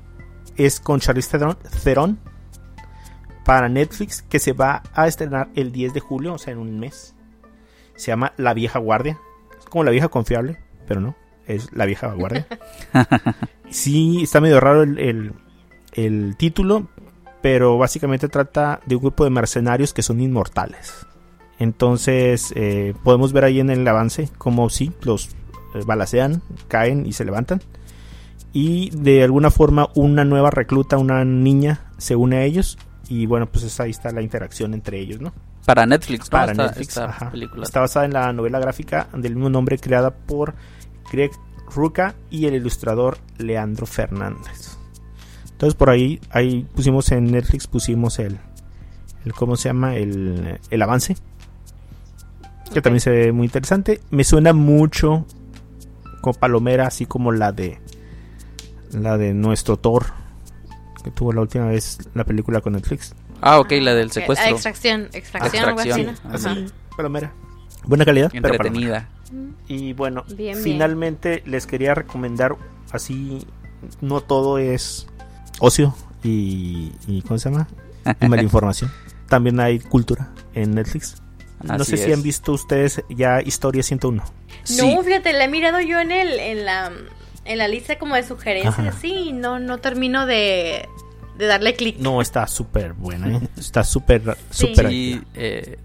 es con Charlize Theron para Netflix que se va a estrenar el 10 de julio, o sea, en un mes. Se llama La Vieja Guardia. Es como La Vieja Confiable, pero no, es La Vieja Guardia. sí, está medio raro el, el, título, pero básicamente trata de un grupo de mercenarios que son inmortales. Entonces eh, podemos ver ahí en el avance como sí, los eh, balacean, caen y se levantan y de alguna forma una nueva recluta, una niña, se une a ellos y bueno, pues ahí está la interacción entre ellos, ¿no? Para Netflix, Para Netflix, Está basada en la novela gráfica del mismo nombre creada por Greg Ruca y el ilustrador Leandro Fernández. Entonces por ahí, ahí pusimos en Netflix, pusimos el, el ¿cómo se llama? El, el avance. Que también se ve muy interesante. Me suena mucho con Palomera, así como la de la de nuestro Thor, que tuvo la última vez la película con Netflix. Ah, ok, la del secuestro. extracción, extracción, extracción. palomera. Buena calidad, entretenida. y bueno, finalmente les quería recomendar así no todo es ocio y, y ¿cómo se llama? Y mala información. También hay cultura en Netflix. No sé si han visto ustedes ya Historia 101. No, fíjate, la he mirado yo en el en la en la lista como de sugerencias, sí, no, no termino de, de darle clic. No, está súper buena, ¿eh? está súper, súper. Sí, eh,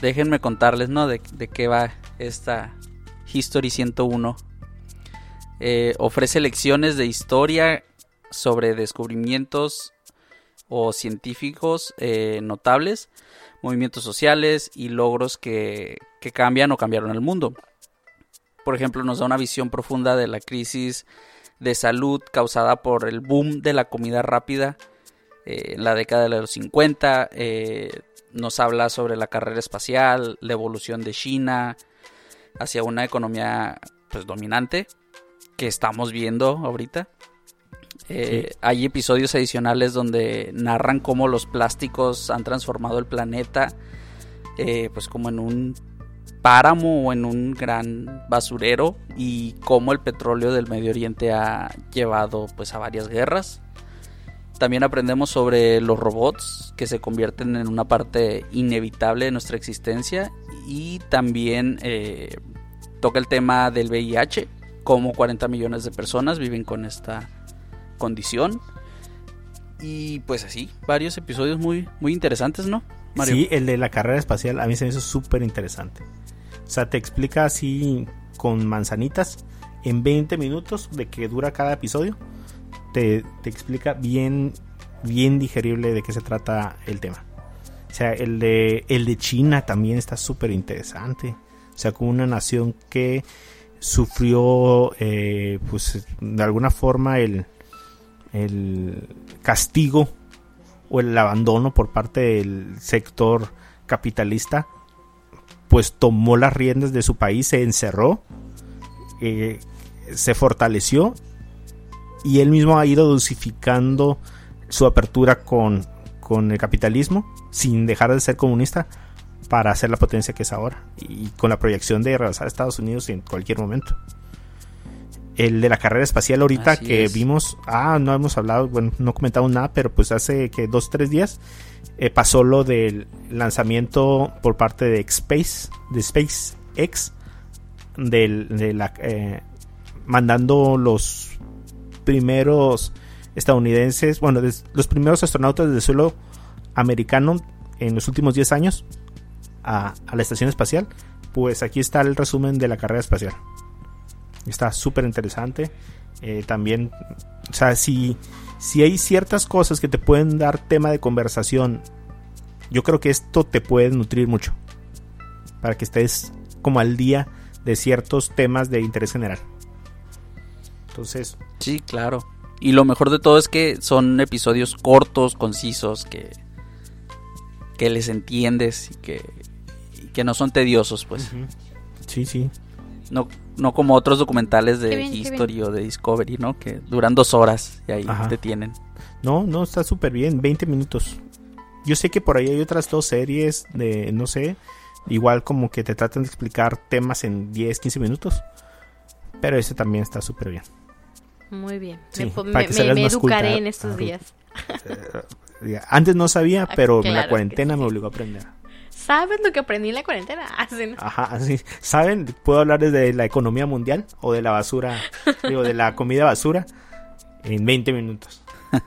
déjenme contarles, ¿no? De, de, qué va esta History 101. Eh, ofrece lecciones de historia sobre descubrimientos o científicos eh, notables, movimientos sociales y logros que, que cambian o cambiaron el mundo por ejemplo, nos da una visión profunda de la crisis de salud causada por el boom de la comida rápida eh, en la década de los 50. Eh, nos habla sobre la carrera espacial, la evolución de China hacia una economía pues, dominante que estamos viendo ahorita. Eh, hay episodios adicionales donde narran cómo los plásticos han transformado el planeta, pues como en un páramo o en un gran basurero y cómo el petróleo del Medio Oriente ha llevado pues a varias guerras. También aprendemos sobre los robots que se convierten en una parte inevitable de nuestra existencia y también eh, toca el tema del VIH, cómo 40 millones de personas viven con esta condición. Y pues así, varios episodios muy, muy interesantes, ¿no? Mario? Sí, el de la carrera espacial a mí se me hizo súper interesante. O sea, te explica así con manzanitas en 20 minutos de que dura cada episodio. Te, explica bien, bien digerible de qué se trata el tema. O sea, el de, el de China también está súper interesante. O sea, como una nación que sufrió, eh, pues, de alguna forma el, el castigo o el abandono por parte del sector capitalista pues tomó las riendas de su país, se encerró, eh, se fortaleció y él mismo ha ido dosificando su apertura con, con el capitalismo sin dejar de ser comunista para ser la potencia que es ahora y con la proyección de regresar a Estados Unidos en cualquier momento. El de la carrera espacial ahorita que vimos, ah, no hemos hablado, bueno, no comentamos nada, pero pues hace que dos, tres días eh, pasó lo del lanzamiento por parte de Space, de SpaceX, de la, eh, mandando los primeros estadounidenses, bueno, los primeros astronautas del suelo americano en los últimos 10 años a, la estación espacial. Pues aquí está el resumen de la carrera espacial. Está súper interesante. Eh, también, o sea, si si hay ciertas cosas que te pueden dar tema de conversación yo creo que esto te puede nutrir mucho. Para que estés como al día de ciertos temas de interés general. Entonces. Sí, claro. Y lo mejor de todo es que son episodios cortos, concisos, que, que les entiendes y que, y que no son tediosos, pues. Sí, sí. No, no como otros documentales de bien, History o de Discovery, ¿no? Que duran dos horas y ahí Ajá. te tienen. No, no, está súper bien, 20 minutos. Yo sé que por ahí hay otras dos series de, no sé, igual como que te tratan de explicar temas en 10, 15 minutos. Pero ese también está súper bien. Muy bien. Sí, me, me- que me- salgas me más culta, educaré en estos Ruth. días. Eh, Antes no sabía, Ah, pero claro la cuarentena sí. me obligó a aprender. ¿Sabes lo que aprendí en la cuarentena? Ah, sí, ¿no? Ajá, así. ¿Saben? Puedo hablar desde la economía mundial o de la basura, digo, de la comida basura en 20 minutos.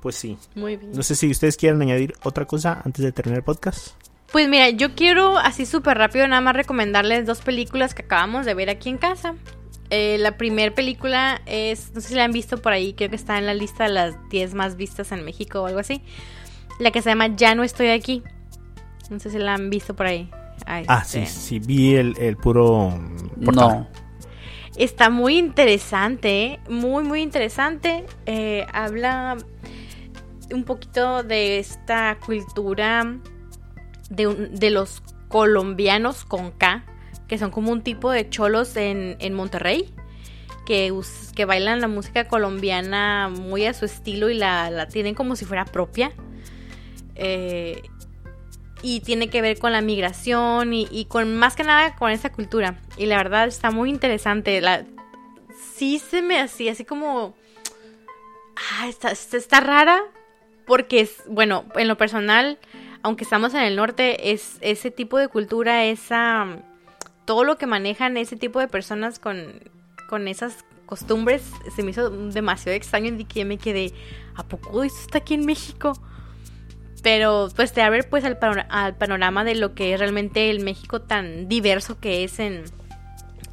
Pues sí. Muy bien. No sé si ustedes quieren añadir otra cosa antes de terminar el podcast. Pues mira, yo quiero así súper rápido nada más recomendarles dos películas que acabamos de ver aquí en casa. Eh, la primera película es, no sé si la han visto por ahí, creo que está en la lista de las 10 más vistas en México o algo así. La que se llama Ya no estoy aquí. No sé si la han visto por ahí. Ah, Ah, este, sí, sí, vi el, el puro. No. Está muy interesante, ¿eh? muy, muy interesante. Eh, habla un poquito de esta cultura de, un- de los colombianos con K, que son como un tipo de cholos en, en Monterrey, que, us- que bailan la música colombiana muy a su estilo y la, la tienen como si fuera propia. Eh, y tiene que ver con la migración y, con más que nada con esa cultura. Y la verdad está muy interesante. Sí se me hacía así como... Ah, está, está, está rara porque es, bueno, en lo personal, aunque estamos en el norte, es ese tipo de cultura, esa... Todo lo que manejan ese tipo de personas con, con esas costumbres se me hizo demasiado extraño y que me quedé, ¿a poco esto está aquí en México? Pero pues te abre pues al, al panorama de lo que es realmente el México tan diverso que es en,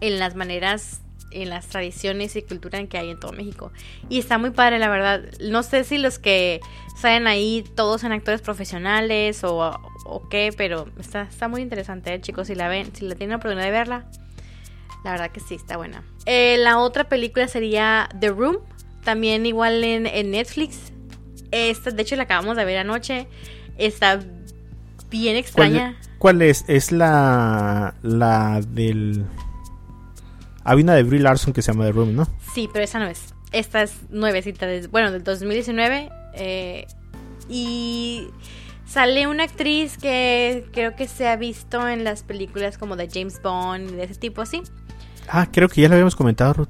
en las maneras, en las tradiciones y cultura que hay en todo México. Y está muy padre, la verdad. No sé si los que salen ahí todos son actores profesionales o, o qué, pero está, está muy interesante, ¿eh, chicos. Si la ven, si la tienen la oportunidad de verla, la verdad que sí, está buena. Eh, la otra película sería The Room, también igual en, en Netflix. Esta, de hecho, la acabamos de ver anoche. Está bien extraña. ¿Cuál, cuál es? Es la, la del... Había una de Brie Larson que se llama The Room, ¿no? Sí, pero esa no es. Esta es nuevecita, bueno, del 2019. eh, y sale una actriz que creo que se ha visto en las películas como de James Bond y de ese tipo así. Ah, creo que ya lo habíamos comentado, Ruth.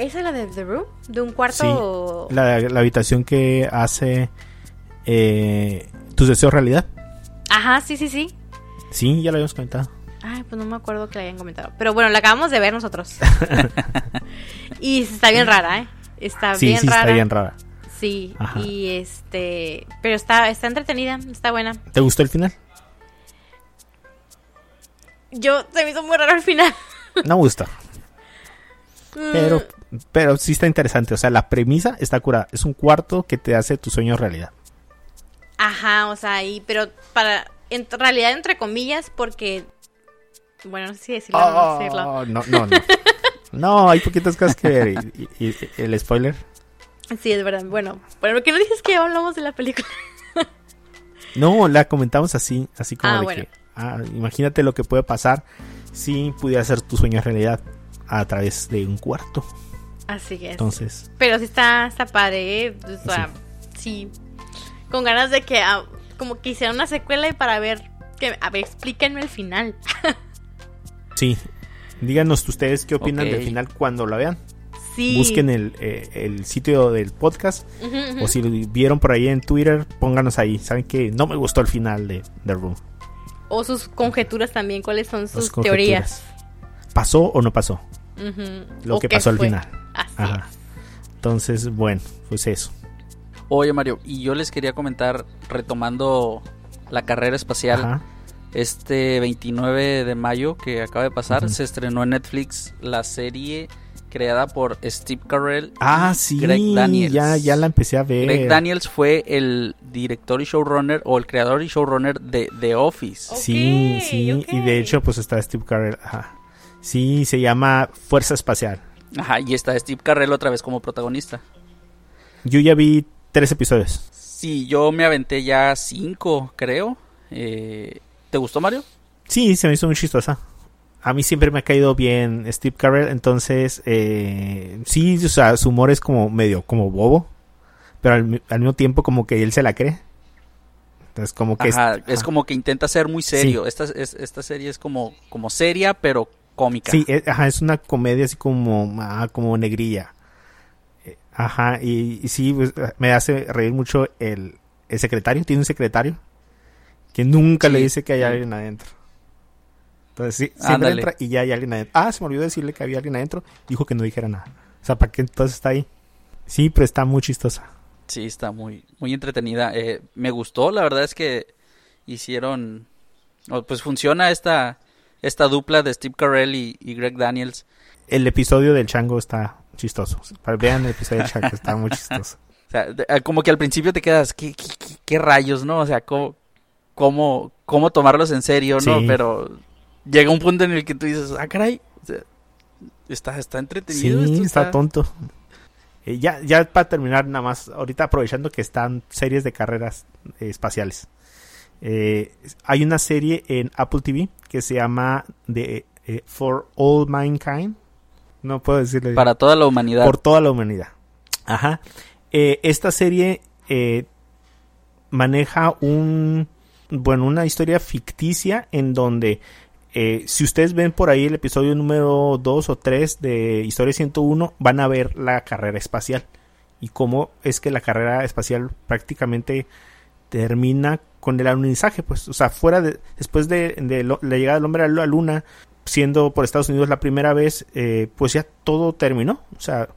¿Esa es la de The Room? ¿De un cuarto? La, la habitación que hace eh, tus deseos realidad. Ajá, sí, sí, sí. Sí, ya lo habíamos comentado. Ay, pues no me acuerdo que la hayan comentado. Pero bueno, la acabamos de ver nosotros. y está bien rara, ¿eh? Está sí, bien sí, rara. está bien rara. Sí, Ajá. y este... Pero está, está entretenida, está buena. ¿Te gustó el final? Yo, se me hizo muy raro al final. No me gustó. Pero, pero sí está interesante. O sea, la premisa está curada. Es un cuarto que te hace tus sueños realidad. Ajá, o sea, y, pero para... En realidad, entre comillas, porque... Bueno, no sé si decirlo o no decirlo. Oh, no, no, no. No, hay poquitas cosas que ver. Y, y- y el spoiler. Sí, es verdad. Bueno, ¿por qué no dices que hablamos de la película? No, la comentamos así, así como Ah, de bueno. que, ah, imagínate lo que puede pasar si pudiera hacer tu sueño realidad a través de un cuarto. Así es. Entonces, Pero sí está, está padre, ¿eh? O sea, sí. Con ganas de que ah, como que hicieran una secuela y para ver que a ver, explíquenme el final. sí. Díganos ustedes qué opinan del final cuando la vean. Sí. Busquen el, eh, el sitio del podcast. O si lo vieron por ahí en Twitter, pónganos ahí. Saben que no me gustó el final de The Room. O sus conjeturas también, cuáles son Sus teorías. ¿Pasó o no pasó? Lo que pasó al fue. final. Así Ajá. Entonces, bueno, pues eso. Oye, Mario, y yo les quería comentar, retomando la carrera espacial, Ajá. este 29 de mayo que acaba de pasar, se estrenó en Netflix la serie creada por Steve Carell. Ah, sí, Greg Daniels. Ya, ya la empecé a ver. Greg Daniels fue el director y showrunner o el creador y showrunner de The Office. sí, sí, y de hecho pues está Steve Carell. Ajá. Sí, se llama Fuerza Espacial. Ajá, y está Steve Carell otra vez como protagonista. Yo ya vi tres episodios. Sí, yo me aventé ya cinco, creo. Eh, ¿Te gustó, Mario? Sí, se me hizo muy chistosa. A mí siempre me ha caído bien Steve Carell, entonces eh, sí, o sea, su humor es como medio como bobo, pero al, mismo tiempo como que él se la cree. Entonces como que es, como que intenta ser muy serio. Esta, esta serie es como, como seria, pero cómica. Sí, es, ajá, es una comedia así como, ah, como negrilla. Eh, ajá, y, sí, pues, me hace reír mucho el, el secretario, tiene un secretario que nunca le dice que hay alguien adentro. Entonces sí, siempre entra y ya hay alguien adentro. Ah, se me olvidó decirle que había alguien adentro. Dijo que no dijera nada. O sea, ¿para qué entonces está ahí? Sí, pero está muy chistosa. Sí, está muy, muy entretenida. Eh, me gustó, la verdad es que hicieron, pues funciona esta, esta dupla de Steve Carell y, Greg Daniels. El episodio del chango está chistoso. Vean el episodio del chango, está muy chistoso. O sea, eh, como que al principio te quedas, ¿qué, qué, rayos, no? O sea, ¿cómo, cómo, cómo tomarlos en serio, no? Pero llega un punto en el que tú dices, ah, caray, está, está entretenido. Sí, está... tonto. Eh, ya, ya para terminar, nada más, ahorita aprovechando que están series de carreras eh, espaciales. Eh, hay una serie en Apple TV que se llama The, For All Mankind. No puedo decirle. Para toda la humanidad. Por toda la humanidad. Ajá. esta serie maneja un. Bueno, una historia ficticia en donde eh, si ustedes ven por ahí el episodio número 2 o 3 de Historia 101, van a ver la carrera espacial y cómo es que la carrera espacial prácticamente termina con el alunizaje, pues, o sea, fuera de, después de, la llegada del hombre a la luna, siendo por Estados Unidos la primera vez, eh, pues ya todo terminó, o sea,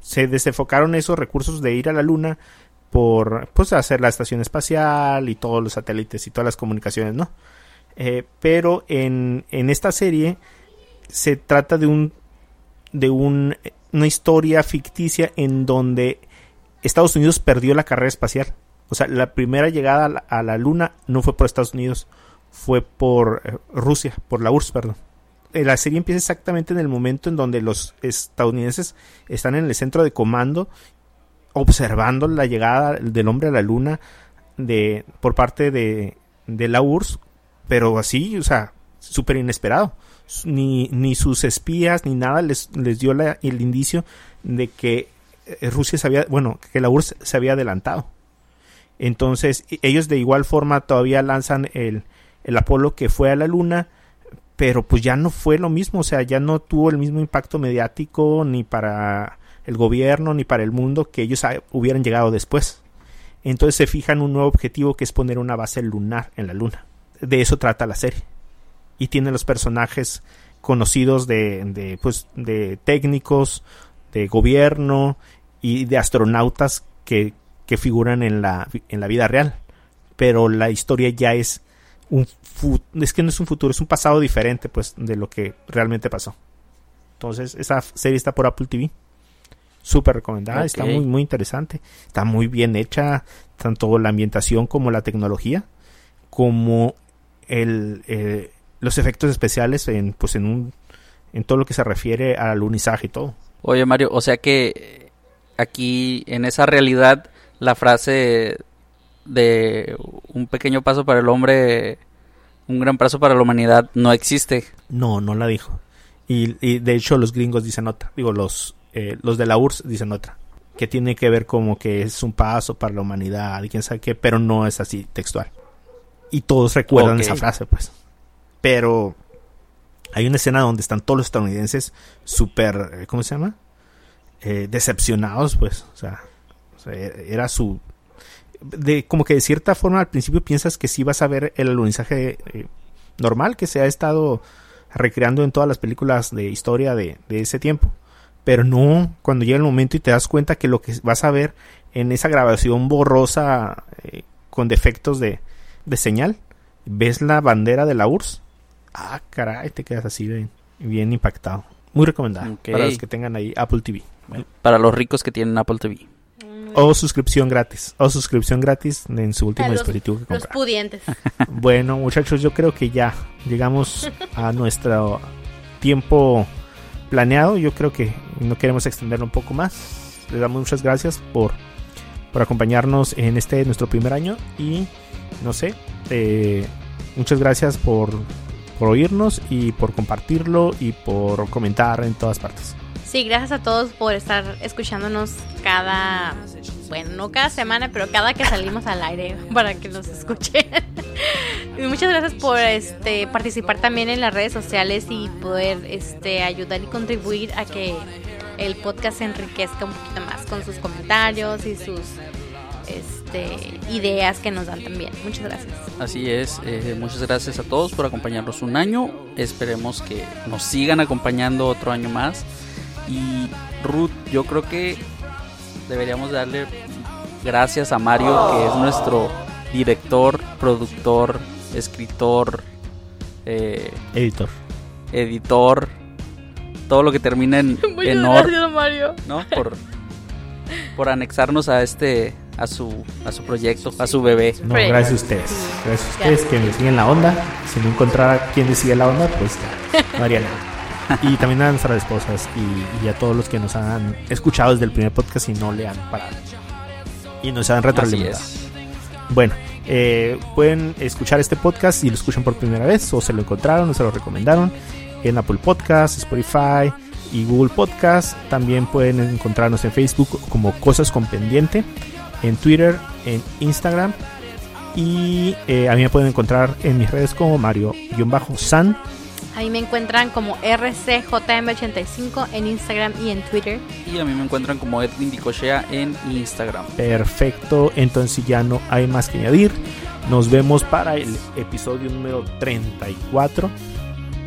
se desenfocaron esos recursos de ir a la luna por, pues, hacer la estación espacial y todos los satélites y todas las comunicaciones, ¿no? Eh, pero en, en, esta serie se trata de un de un, una historia ficticia en donde Estados Unidos perdió la carrera espacial. O sea, la primera llegada a la, Luna no fue por Estados Unidos, fue por eh, Rusia, por la URSS, perdón. Eh, la serie empieza exactamente en el momento en donde los estadounidenses están en el centro de comando observando la llegada del hombre a la luna de por parte de, la URSS pero así, o sea, súper inesperado. Ni, ni sus espías ni nada les, les dio el indicio de que eh, Rusia se había, bueno, que la URSS se había adelantado. Entonces, e, ellos de igual forma todavía lanzan el, el Apolo que fue a la Luna, pero pues ya no fue lo mismo, o sea, ya no tuvo el mismo impacto mediático ni para el gobierno ni para el mundo que ellos hubieran llegado después. Entonces se fijan un nuevo objetivo que es poner una base lunar en la Luna de eso trata la serie. Y tiene los personajes conocidos de, de, pues, de técnicos, de gobierno y de astronautas que, que figuran en la, en la vida real. Pero la historia ya es un es que no es un futuro, es un pasado diferente pues de lo que realmente pasó. Entonces, esa serie está por Apple TV. Súper recomendada, está muy muy interesante, está muy bien hecha, tanto la ambientación como la tecnología, como el, eh, los efectos especiales en, pues en, un, en todo lo que se refiere al alunizaje y todo. Oye Mario, o sea que aquí en esa realidad la frase de un pequeño paso para el hombre, un gran paso para la humanidad no existe. No, no la dijo. Y, y de hecho los gringos dicen otra, digo los, eh, los de la URSS dicen otra, que tiene que ver como que es un paso para la humanidad y quién sabe qué, pero no es así textual y todos recuerdan esa frase, pues. Pero hay una escena donde están todos los estadounidenses súper, eh, ¿cómo se llama? Eh, decepcionados, pues. O sea, era su... De, como que de cierta forma al principio piensas que sí vas a ver el alunizaje eh, normal que se ha estado recreando en todas las películas de historia de, ese tiempo. Pero no, cuando llega el momento y te das cuenta que lo que vas a ver en esa grabación borrosa con defectos de, de señal, ves la bandera de la URSS. Ah, caray, te quedas así bien, bien impactado. muy recomendada Ok. para los que tengan ahí Apple TV. Para los ricos que tienen Apple TV. O suscripción gratis. O suscripción gratis en su último los, dispositivo que los comprar. pudientes. Bueno, muchachos, yo creo que ya llegamos a nuestro tiempo planeado. Yo creo que no queremos extenderlo un poco más. Les damos muchas gracias por, por acompañarnos en este nuestro primer año. Y no sé, eh, muchas gracias por, por oírnos y por compartirlo y por comentar en todas partes. Sí, gracias a todos por estar escuchándonos cada, bueno, no cada semana, pero cada que salimos al aire para que nos escuchen. y muchas gracias por este participar también en las redes sociales y poder este ayudar y contribuir a que el podcast se enriquezca un poquito más con sus comentarios y sus este ideas que nos dan también. Muchas gracias. Así es, eh, muchas gracias a todos por acompañarnos un año. Esperemos que nos sigan acompañando otro año más. Y Ruth, yo creo que deberíamos darle gracias a Mario, que es nuestro director, productor, escritor, eh, Editor. editor, todo lo que termina en, en or, Mario. ¿no? Por, por anexarnos a este, a su, a su proyecto, a su bebé. No, gracias a ustedes. Gracias a ustedes que me siguen la onda. Si no encontrara quien me sigue la onda, pues ya, no haría nada. Y también a nuestras esposas y, y a todos los que nos han escuchado desde el primer podcast y no le han parado. Y nos han retroalimentado. Bueno, eh, pueden escuchar este podcast si lo escuchan por primera vez o se lo encontraron o se lo recomendaron en Apple Podcast, Spotify y Google Podcast. También pueden encontrarnos en Facebook como Cosas con Pendiente, en Twitter, en Instagram y eh, a mí me pueden encontrar en mis redes como Mario-San. Ahí me encuentran como RCJM85 en Instagram y en Twitter. Y a mí me encuentran como Edwin Dicochea en Instagram. Perfecto, entonces ya no hay más que añadir. Nos vemos para el episodio número 34.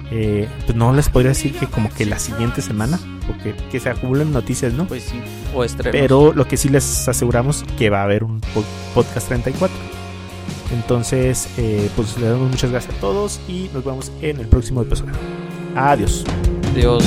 Eh, pues no les podría decir que como que la siguiente semana, porque que se acumulen noticias, ¿no? Pues sí, o estrenos. Pero lo que sí les aseguramos que va a haber un po- podcast 34. Entonces, eh, pues le damos muchas gracias a todos y nos vemos en el próximo episodio. Adiós. Adiós.